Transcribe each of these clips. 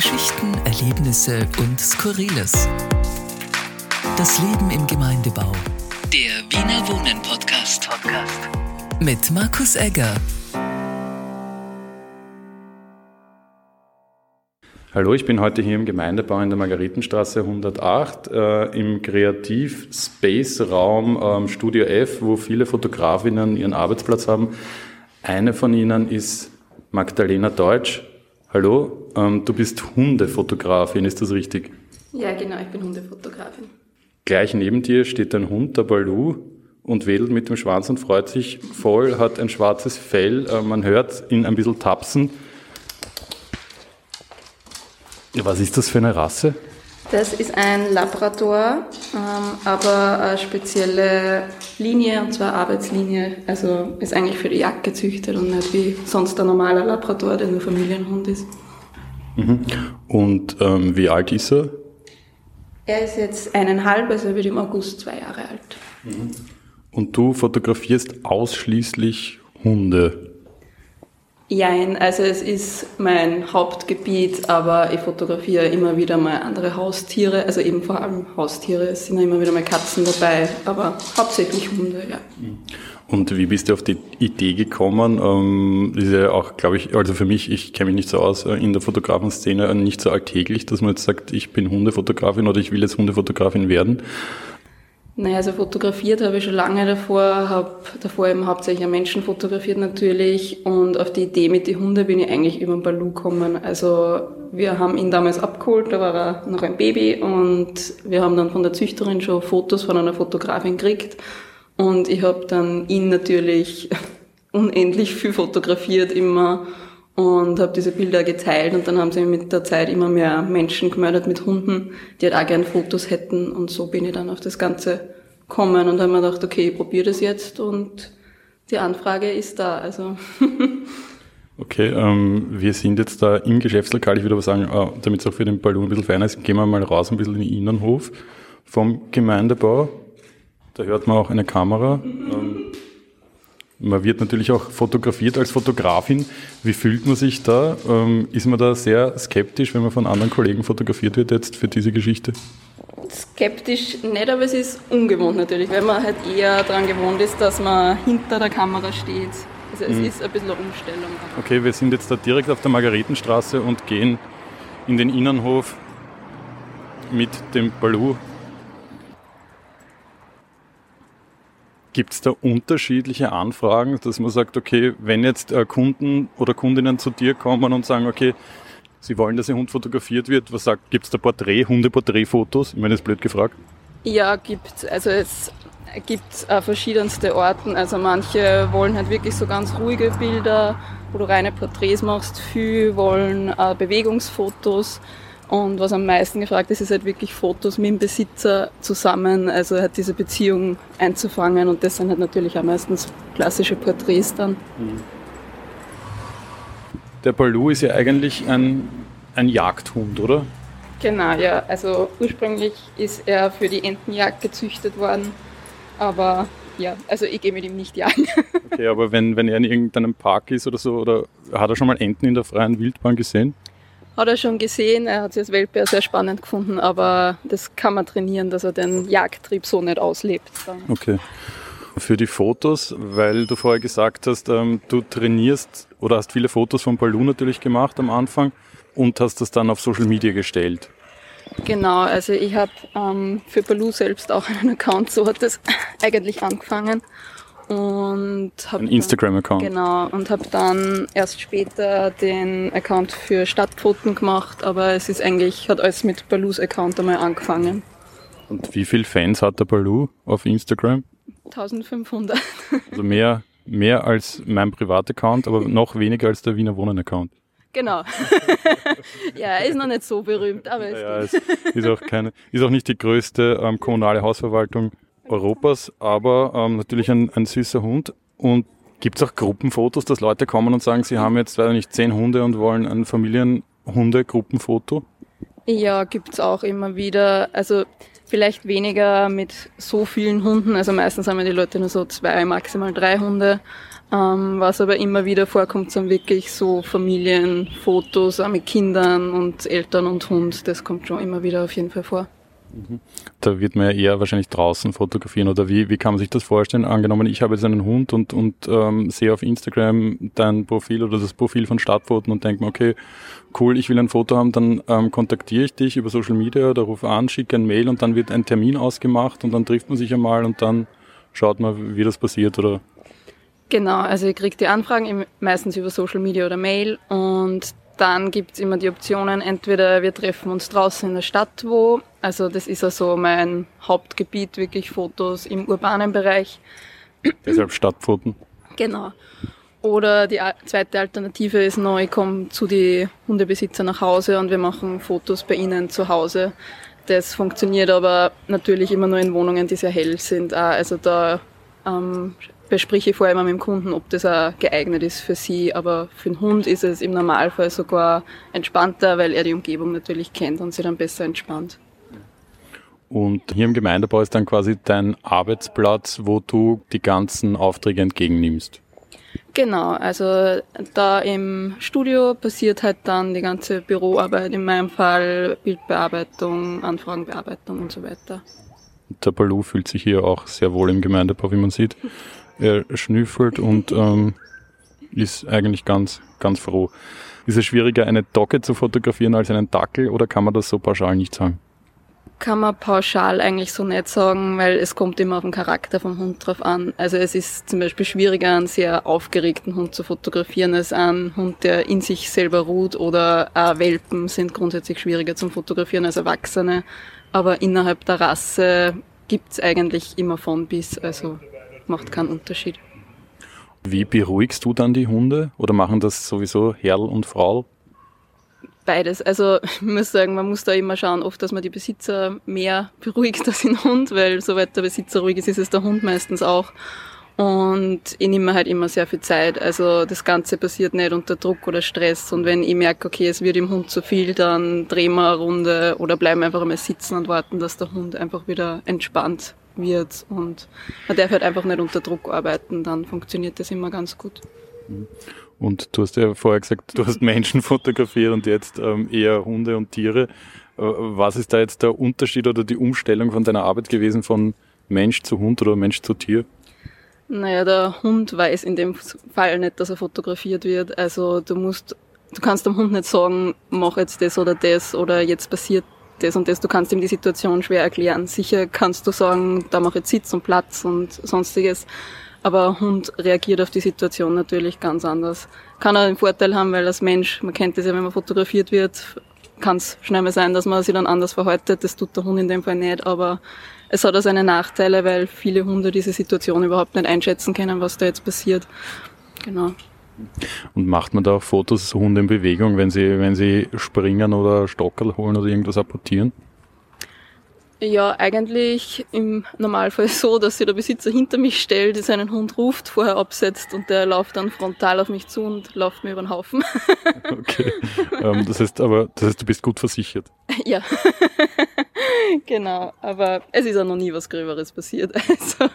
Geschichten, Erlebnisse und Skurriles. Das Leben im Gemeindebau. Der Wiener Wohnen Podcast. Podcast. Mit Markus Egger. Hallo, ich bin heute hier im Gemeindebau in der Margaretenstraße 108 äh, im Kreativ-Space-Raum ähm, Studio F, wo viele Fotografinnen ihren Arbeitsplatz haben. Eine von ihnen ist Magdalena Deutsch. Hallo, ähm, du bist Hundefotografin, ist das richtig? Ja, genau, ich bin Hundefotografin. Gleich neben dir steht ein Hund, der Balu, und wedelt mit dem Schwanz und freut sich voll, hat ein schwarzes Fell, äh, man hört ihn ein bisschen tapsen. Was ist das für eine Rasse? Das ist ein Labrador, ähm, aber eine spezielle Linie, und zwar Arbeitslinie. Also ist eigentlich für die Jagd gezüchtet und nicht wie sonst ein normaler Labrador, der nur Familienhund ist. Mhm. Und ähm, wie alt ist er? Er ist jetzt eineinhalb, also er wird im August zwei Jahre alt. Mhm. Und du fotografierst ausschließlich Hunde? Jein, also es ist mein Hauptgebiet, aber ich fotografiere immer wieder mal andere Haustiere, also eben vor allem Haustiere. Es sind immer wieder mal Katzen dabei, aber hauptsächlich Hunde, ja. Und wie bist du auf die Idee gekommen? Ähm, ist ja auch, glaube ich, also für mich, ich kenne mich nicht so aus, äh, in der Fotografenszene nicht so alltäglich, dass man jetzt sagt, ich bin Hundefotografin oder ich will jetzt Hundefotografin werden. Naja, also fotografiert habe ich schon lange davor, habe davor eben hauptsächlich Menschen fotografiert natürlich und auf die Idee mit den Hunden bin ich eigentlich über den Balu gekommen. Also wir haben ihn damals abgeholt, da war er noch ein Baby und wir haben dann von der Züchterin schon Fotos von einer Fotografin gekriegt und ich habe dann ihn natürlich unendlich viel fotografiert immer und habe diese Bilder geteilt und dann haben sich mit der Zeit immer mehr Menschen gemeldet mit Hunden, die halt auch gerne Fotos hätten und so bin ich dann auf das Ganze gekommen und habe mir gedacht, okay, ich probiere das jetzt und die Anfrage ist da. Also Okay, ähm, wir sind jetzt da im Geschäftslokal. Ich würde aber sagen, äh, damit es auch für den Ballon ein bisschen feiner ist, gehen wir mal raus ein bisschen in den Innenhof vom Gemeindebau. Da hört man auch eine Kamera. Ähm, man wird natürlich auch fotografiert als Fotografin. Wie fühlt man sich da? Ähm, ist man da sehr skeptisch, wenn man von anderen Kollegen fotografiert wird jetzt für diese Geschichte? Skeptisch nicht, aber es ist ungewohnt natürlich, weil man halt eher daran gewohnt ist, dass man hinter der Kamera steht. Also es mhm. ist ein bisschen eine Umstellung. Okay, wir sind jetzt da direkt auf der Margaretenstraße und gehen in den Innenhof mit dem Balu Gibt es da unterschiedliche Anfragen, dass man sagt, okay, wenn jetzt äh, Kunden oder Kundinnen zu dir kommen und sagen, okay, sie wollen, dass ihr Hund fotografiert wird, was sagt, gibt es da Porträt, Hundeporträtfotos? Ich meine, das ist blöd gefragt. Ja, gibt Also es gibt äh, verschiedenste Orten. Also manche wollen halt wirklich so ganz ruhige Bilder, wo du reine Porträts machst. Viele wollen äh, Bewegungsfotos. Und was am meisten gefragt ist, ist halt wirklich Fotos mit dem Besitzer zusammen, also halt diese Beziehung einzufangen. Und das sind halt natürlich auch meistens klassische Porträts dann. Mhm. Der Balu ist ja eigentlich ein, ein Jagdhund, oder? Genau, ja. Also ursprünglich ist er für die Entenjagd gezüchtet worden, aber ja, also ich gehe mit ihm nicht jagen. Okay, aber wenn, wenn er in irgendeinem Park ist oder so, oder hat er schon mal Enten in der freien Wildbahn gesehen? Hat er schon gesehen, er hat es als Weltbär sehr spannend gefunden, aber das kann man trainieren, dass er den Jagdtrieb so nicht auslebt. Okay. Für die Fotos, weil du vorher gesagt hast, ähm, du trainierst oder hast viele Fotos von Balloon natürlich gemacht am Anfang und hast das dann auf Social Media gestellt. Genau, also ich habe ähm, für Baloo selbst auch einen Account, so hat das eigentlich angefangen und habe ein Instagram-Account. Genau und habe dann erst später den Account für Stadtfoten gemacht, aber es ist eigentlich hat alles mit Balus Account einmal angefangen. Und wie viele Fans hat der Balu auf Instagram? 1500. Also mehr mehr als mein Privataccount, aber noch weniger als der Wiener Wohnen Account. Genau. ja, er ist noch nicht so berühmt, aber es, ja, es ist auch keine, ist auch nicht die größte ähm, kommunale Hausverwaltung Europas, aber ähm, natürlich ein, ein süßer Hund. Und gibt es auch Gruppenfotos, dass Leute kommen und sagen, sie haben jetzt leider nicht zehn Hunde und wollen ein Familienhunde-Gruppenfoto? Ja, gibt es auch immer wieder. Also vielleicht weniger mit so vielen Hunden. Also meistens haben ja die Leute nur so zwei, maximal drei Hunde. Ähm, was aber immer wieder vorkommt, sind wirklich so Familienfotos mit Kindern und Eltern und Hund. Das kommt schon immer wieder auf jeden Fall vor. Da wird man ja eher wahrscheinlich draußen fotografieren oder wie, wie kann man sich das vorstellen? Angenommen, ich habe jetzt einen Hund und, und ähm, sehe auf Instagram dein Profil oder das Profil von Stadtfoten und denke mir, okay, cool, ich will ein Foto haben, dann ähm, kontaktiere ich dich über Social Media oder rufe an, schicke ein Mail und dann wird ein Termin ausgemacht und dann trifft man sich einmal und dann schaut man, wie das passiert oder Genau, also ich kriege die Anfragen meistens über Social Media oder Mail und dann gibt's immer die Optionen, entweder wir treffen uns draußen in der Stadt wo, also das ist also mein Hauptgebiet, wirklich Fotos im urbanen Bereich. Deshalb Stadtfoten. Genau. Oder die zweite Alternative ist neu, ich komme zu die Hundebesitzer nach Hause und wir machen Fotos bei ihnen zu Hause. Das funktioniert aber natürlich immer nur in Wohnungen, die sehr hell sind. Also da ähm, bespreche ich vorher immer mit dem Kunden, ob das auch geeignet ist für sie. Aber für den Hund ist es im Normalfall sogar entspannter, weil er die Umgebung natürlich kennt und sich dann besser entspannt. Und hier im Gemeindebau ist dann quasi dein Arbeitsplatz, wo du die ganzen Aufträge entgegennimmst. Genau, also da im Studio passiert halt dann die ganze Büroarbeit, in meinem Fall Bildbearbeitung, Anfragenbearbeitung und so weiter. Der Balu fühlt sich hier auch sehr wohl im Gemeindebau, wie man sieht. Er schnüffelt und ähm, ist eigentlich ganz, ganz froh. Ist es schwieriger, eine Dogge zu fotografieren als einen Dackel oder kann man das so pauschal nicht sagen? Kann man pauschal eigentlich so nicht sagen, weil es kommt immer auf den Charakter vom Hund drauf an. Also es ist zum Beispiel schwieriger, einen sehr aufgeregten Hund zu fotografieren als einen Hund, der in sich selber ruht oder auch Welpen sind grundsätzlich schwieriger zum Fotografieren als Erwachsene. Aber innerhalb der Rasse gibt's eigentlich immer von bis. Also macht keinen Unterschied. Wie beruhigst du dann die Hunde oder machen das sowieso Herr und Frau? Beides. Also ich muss sagen, man muss da immer schauen, oft, dass man die Besitzer mehr beruhigt als den Hund, weil soweit der Besitzer ruhig ist, ist es der Hund meistens auch. Und ich nehme halt immer sehr viel Zeit. Also das Ganze passiert nicht unter Druck oder Stress. Und wenn ich merke, okay, es wird im Hund zu viel, dann drehen wir eine Runde oder bleiben einfach einmal sitzen und warten, dass der Hund einfach wieder entspannt wird und man darf halt einfach nicht unter Druck arbeiten, dann funktioniert das immer ganz gut. Und du hast ja vorher gesagt, du hast Menschen fotografiert und jetzt ähm, eher Hunde und Tiere. Äh, was ist da jetzt der Unterschied oder die Umstellung von deiner Arbeit gewesen von Mensch zu Hund oder Mensch zu Tier? Naja, der Hund weiß in dem Fall nicht, dass er fotografiert wird. Also du musst, du kannst dem Hund nicht sagen, mach jetzt das oder das oder jetzt passiert das und das. Du kannst ihm die Situation schwer erklären. Sicher kannst du sagen, da mach jetzt Sitz und Platz und sonstiges. Aber Hund reagiert auf die Situation natürlich ganz anders. Kann er einen Vorteil haben, weil als Mensch, man kennt das ja, wenn man fotografiert wird, kann es schnell mal sein, dass man sich dann anders verhaltet. Das tut der Hund in dem Fall nicht. Aber es hat auch seine Nachteile, weil viele Hunde diese Situation überhaupt nicht einschätzen können, was da jetzt passiert. Genau. Und macht man da auch Fotos, Hunde in Bewegung, wenn sie, wenn sie springen oder Stockerl holen oder irgendwas apportieren? Ja, eigentlich im Normalfall so, dass sich der Besitzer hinter mich stellt, seinen Hund ruft, vorher absetzt und der läuft dann frontal auf mich zu und läuft mir über den Haufen. okay. Ähm, das heißt aber, das heißt, du bist gut versichert. Ja. genau. Aber es ist auch noch nie was Gröberes passiert. Also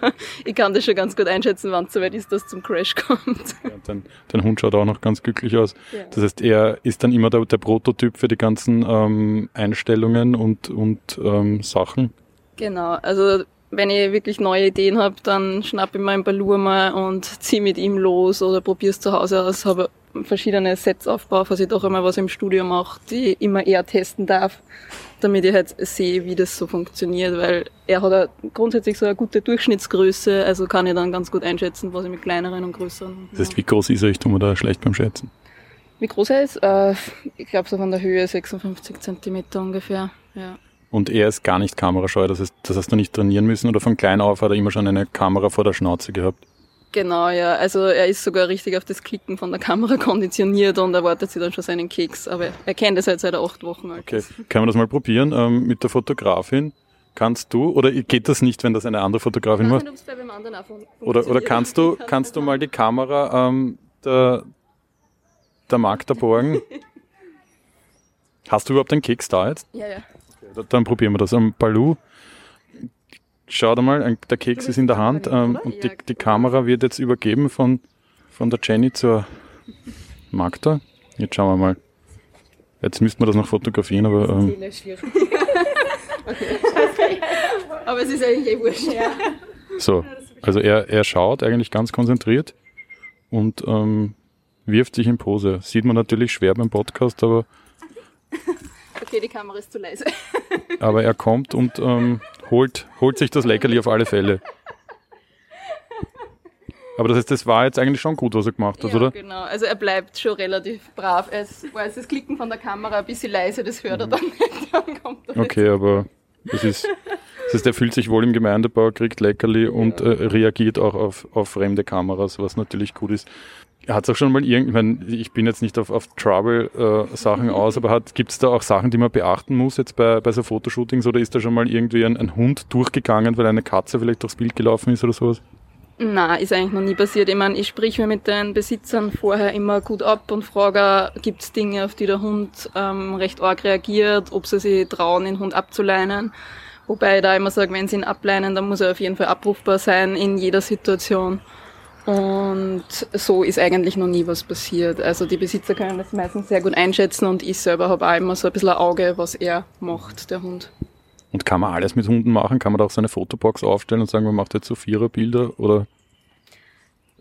ich kann das schon ganz gut einschätzen, wann es soweit ist, dass es zum Crash kommt. Ja, dein, dein, Hund schaut auch noch ganz glücklich aus. Ja. Das heißt, er ist dann immer der, der Prototyp für die ganzen ähm, Einstellungen und, und ähm, Sachen? Genau, also wenn ich wirklich neue Ideen habe, dann schnapp ich meinen Balur mal und zieh mit ihm los oder probier's zu Hause aus, habe verschiedene Sets aufgebaut, was ich doch einmal was im Studio mache, die ich immer eher testen darf, damit ich halt sehe, wie das so funktioniert, weil er hat grundsätzlich so eine gute Durchschnittsgröße, also kann ich dann ganz gut einschätzen, was ich mit kleineren und größeren. Das heißt, wie groß ist er? Ich tue mir da schlecht beim Schätzen. Wie groß er ist? Äh, ich glaube so von der Höhe 56 Zentimeter ungefähr, ja. Und er ist gar nicht kamerascheu, das, heißt, das hast du nicht trainieren müssen oder von klein auf hat er immer schon eine Kamera vor der Schnauze gehabt? Genau, ja. Also er ist sogar richtig auf das Klicken von der Kamera konditioniert und erwartet sich dann schon seinen Keks. Aber er kennt es halt seit er acht Wochen alt Okay, können wir das mal probieren ähm, mit der Fotografin? Kannst du, oder geht das nicht, wenn das eine andere Fotografin macht? Oder, oder kannst du, kannst du mal die Kamera ähm, der, der Magda borgen? Hast du überhaupt einen Keks da jetzt? Ja, ja. Dann probieren wir das. Am Balu, schau da mal, der Keks ist in der Hand ähm, und die, die Kamera wird jetzt übergeben von, von der Jenny zur Magda. Jetzt schauen wir mal. Jetzt müssten wir das noch fotografieren, aber. Ähm, aber es ist eigentlich eh wurscht. Ja. So, also er, er schaut eigentlich ganz konzentriert und ähm, wirft sich in Pose. Sieht man natürlich schwer beim Podcast, aber. Okay, die Kamera ist zu leise. aber er kommt und ähm, holt, holt sich das Leckerli auf alle Fälle. Aber das heißt, das war jetzt eigentlich schon gut, was er gemacht hat, ja, oder? genau. Also er bleibt schon relativ brav. Es war jetzt das Klicken von der Kamera ein bisschen leise, das hört er dann nicht. Dann kommt er okay, aber das ist, das heißt, er fühlt sich wohl im Gemeindebau, kriegt Leckerli ja. und äh, reagiert auch auf, auf fremde Kameras, was natürlich gut ist. Hat es auch schon mal irgendwann, ich, mein, ich bin jetzt nicht auf, auf Trouble-Sachen äh, aus, aber gibt es da auch Sachen, die man beachten muss jetzt bei, bei so Fotoshootings oder ist da schon mal irgendwie ein, ein Hund durchgegangen, weil eine Katze vielleicht durchs Bild gelaufen ist oder sowas? Na, ist eigentlich noch nie passiert. Ich meine, ich sprich mir mit den Besitzern vorher immer gut ab und frage, gibt es Dinge, auf die der Hund ähm, recht arg reagiert, ob sie sich trauen, den Hund abzuleinen. Wobei ich da immer sage, wenn sie ihn ableinen, dann muss er auf jeden Fall abrufbar sein in jeder Situation. Und so ist eigentlich noch nie was passiert. Also die Besitzer können das meistens sehr gut einschätzen und ich selber habe auch immer so ein bisschen ein Auge, was er macht, der Hund. Und kann man alles mit Hunden machen? Kann man da auch so eine Fotobox aufstellen und sagen, man macht jetzt so Viererbilder oder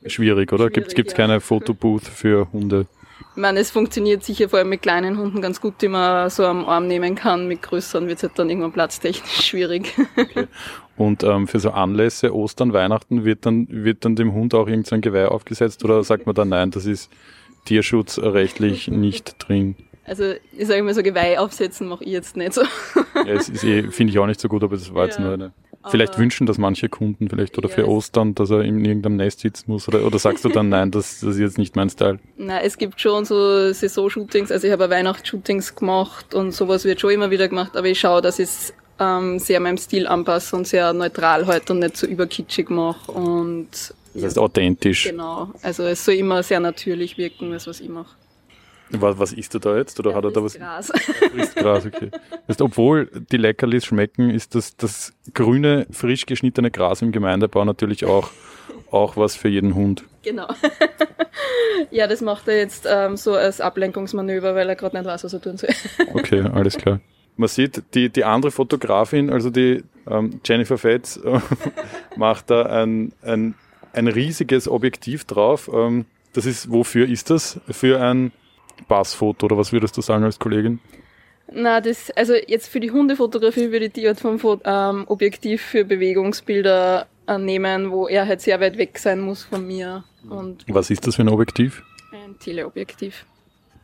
schwierig, oder? Gibt es ja. keine Fotobooth für Hunde? Ich meine, es funktioniert sicher vor allem mit kleinen Hunden ganz gut, die man so am Arm nehmen kann. Mit größeren wird es halt dann irgendwann platztechnisch schwierig. Okay. Und ähm, für so Anlässe, Ostern, Weihnachten, wird dann, wird dann dem Hund auch irgendein Geweih aufgesetzt oder sagt man dann, nein, das ist tierschutzrechtlich nicht drin? Also ich sage mal so Geweih aufsetzen mache ich jetzt nicht so. ja, es ist eh, finde ich auch nicht so gut, aber das war jetzt ja, nur eine. Vielleicht wünschen das manche Kunden vielleicht oder ja, für Ostern, dass er in irgendeinem Nest sitzen muss oder, oder sagst du dann nein, das, das ist jetzt nicht mein Style? Nein, es gibt schon so Saison-Shootings, also ich habe Weihnachtsshootings gemacht und sowas wird schon immer wieder gemacht, aber ich schaue, dass ich es ähm, sehr meinem Stil anpasse und sehr neutral heute halt und nicht so überkitschig mache und das heißt authentisch. Genau, also es soll immer sehr natürlich wirken, das was ich mache. Was, was isst er da jetzt? Oder er hat er da was? Gras. Frisst Gras, okay. Heißt, obwohl die Leckerlis schmecken, ist das, das grüne, frisch geschnittene Gras im Gemeindebau natürlich auch, auch was für jeden Hund. Genau. ja, das macht er jetzt ähm, so als Ablenkungsmanöver, weil er gerade nicht weiß, was er tun soll. okay, alles klar. Man sieht, die, die andere Fotografin, also die ähm, Jennifer Fetz, äh, macht da ein, ein, ein riesiges Objektiv drauf. Ähm, das ist, wofür ist das? Für ein Passfoto oder was würdest du sagen als Kollegin? Na, das, also jetzt für die Hundefotografie würde ich die Art vom ähm, Objektiv für Bewegungsbilder äh, nehmen, wo er halt sehr weit weg sein muss von mir. Und was ist das für ein Objektiv? Ein Teleobjektiv.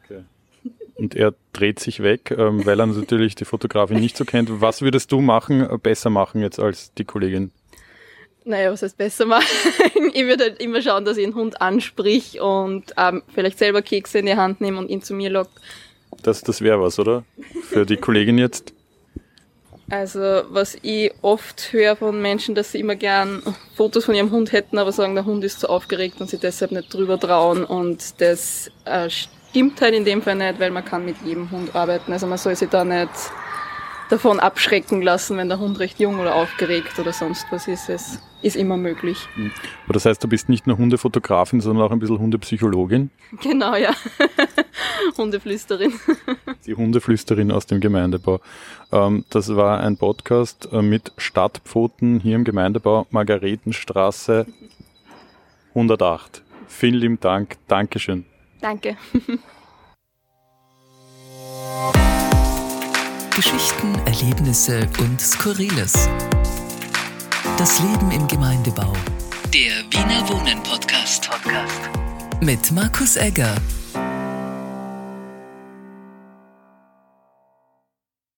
Okay. Und er dreht sich weg, ähm, weil er natürlich die Fotografin nicht so kennt. Was würdest du machen, äh, besser machen jetzt als die Kollegin? Naja, was heißt besser machen? ich würde halt immer schauen, dass ich einen Hund ansprich und ähm, vielleicht selber Kekse in die Hand nehme und ihn zu mir locke. Das, das wäre was, oder? Für die Kollegin jetzt? Also, was ich oft höre von Menschen, dass sie immer gern Fotos von ihrem Hund hätten, aber sagen, der Hund ist zu aufgeregt und sie deshalb nicht drüber trauen. Und das äh, stimmt halt in dem Fall nicht, weil man kann mit jedem Hund arbeiten. Also man soll sich da nicht davon abschrecken lassen, wenn der Hund recht jung oder aufgeregt oder sonst was ist. Es ist immer möglich. Mhm. Aber das heißt, du bist nicht nur Hundefotografin, sondern auch ein bisschen Hundepsychologin? Genau, ja. Hundeflüsterin. Die Hundeflüsterin aus dem Gemeindebau. Ähm, das war ein Podcast äh, mit Stadtpfoten hier im Gemeindebau, Margaretenstraße 108. Vielen lieben Dank. Dankeschön. Danke. Geschichten, Erlebnisse und Skurriles. Das Leben im Gemeindebau. Der Wiener Wohnen Podcast. Podcast. Mit Markus Egger.